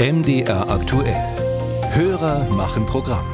MDR aktuell. Hörer machen Programm.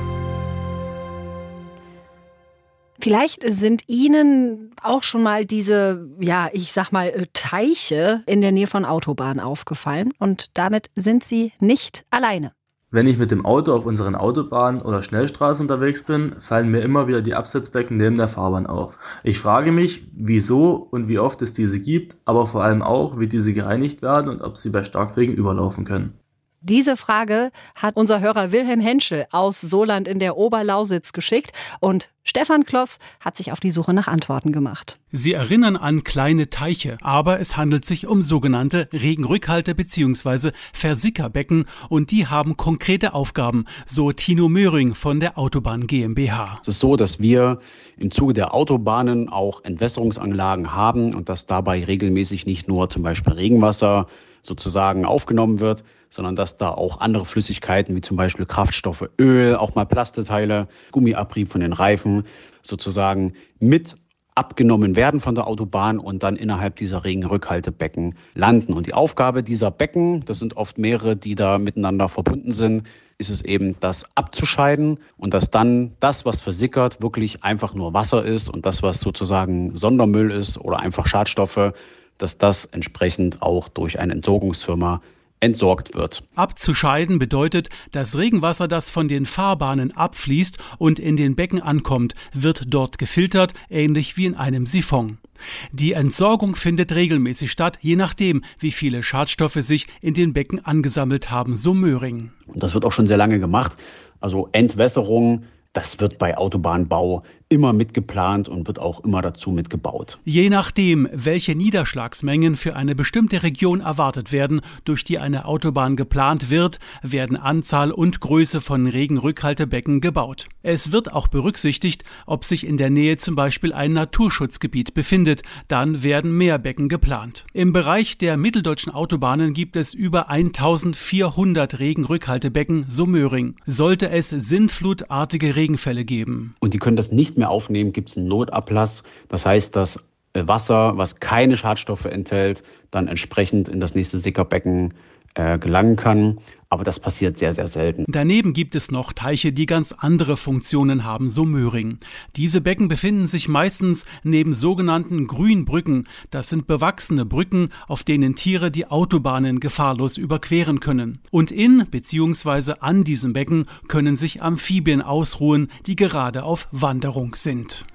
Vielleicht sind Ihnen auch schon mal diese, ja, ich sag mal, äh, Teiche in der Nähe von Autobahnen aufgefallen und damit sind Sie nicht alleine. Wenn ich mit dem Auto auf unseren Autobahnen oder Schnellstraßen unterwegs bin, fallen mir immer wieder die Absetzbecken neben der Fahrbahn auf. Ich frage mich, wieso und wie oft es diese gibt, aber vor allem auch, wie diese gereinigt werden und ob sie bei Starkregen überlaufen können. Diese Frage hat unser Hörer Wilhelm Henschel aus Soland in der Oberlausitz geschickt und Stefan Kloss hat sich auf die Suche nach Antworten gemacht. Sie erinnern an kleine Teiche, aber es handelt sich um sogenannte Regenrückhalte bzw. Versickerbecken und die haben konkrete Aufgaben, so Tino Möhring von der Autobahn GmbH. Es ist so, dass wir im Zuge der Autobahnen auch Entwässerungsanlagen haben und dass dabei regelmäßig nicht nur zum Beispiel Regenwasser sozusagen aufgenommen wird, sondern dass da auch andere Flüssigkeiten wie zum Beispiel Kraftstoffe, Öl, auch mal Plasteteile, Gummiabrieb von den Reifen sozusagen mit abgenommen werden von der Autobahn und dann innerhalb dieser Regenrückhaltebecken landen. Und die Aufgabe dieser Becken, das sind oft mehrere, die da miteinander verbunden sind, ist es eben, das abzuscheiden und dass dann das, was versickert, wirklich einfach nur Wasser ist und das, was sozusagen Sondermüll ist oder einfach Schadstoffe, dass das entsprechend auch durch eine Entsorgungsfirma entsorgt wird. Abzuscheiden bedeutet, das Regenwasser, das von den Fahrbahnen abfließt und in den Becken ankommt, wird dort gefiltert, ähnlich wie in einem Siphon. Die Entsorgung findet regelmäßig statt, je nachdem, wie viele Schadstoffe sich in den Becken angesammelt haben, so Möhring. Das wird auch schon sehr lange gemacht. Also Entwässerung das wird bei Autobahnbau immer mitgeplant und wird auch immer dazu mitgebaut. Je nachdem, welche Niederschlagsmengen für eine bestimmte Region erwartet werden, durch die eine Autobahn geplant wird, werden Anzahl und Größe von Regenrückhaltebecken gebaut. Es wird auch berücksichtigt, ob sich in der Nähe zum Beispiel ein Naturschutzgebiet befindet, dann werden mehr Becken geplant. Im Bereich der mitteldeutschen Autobahnen gibt es über 1400 Regenrückhaltebecken, so Möhring. Sollte es sinnflutartige Regenfälle geben. Und die können das nicht mehr aufnehmen, gibt es einen Notablass. Das heißt, dass äh, Wasser, was keine Schadstoffe enthält, dann entsprechend in das nächste Sickerbecken äh, gelangen kann. Aber das passiert sehr, sehr selten. Daneben gibt es noch Teiche, die ganz andere Funktionen haben, so Möhring. Diese Becken befinden sich meistens neben sogenannten Grünbrücken. Das sind bewachsene Brücken, auf denen Tiere die Autobahnen gefahrlos überqueren können. Und in bzw. an diesem Becken können sich Amphibien ausruhen, die gerade auf Wanderung sind.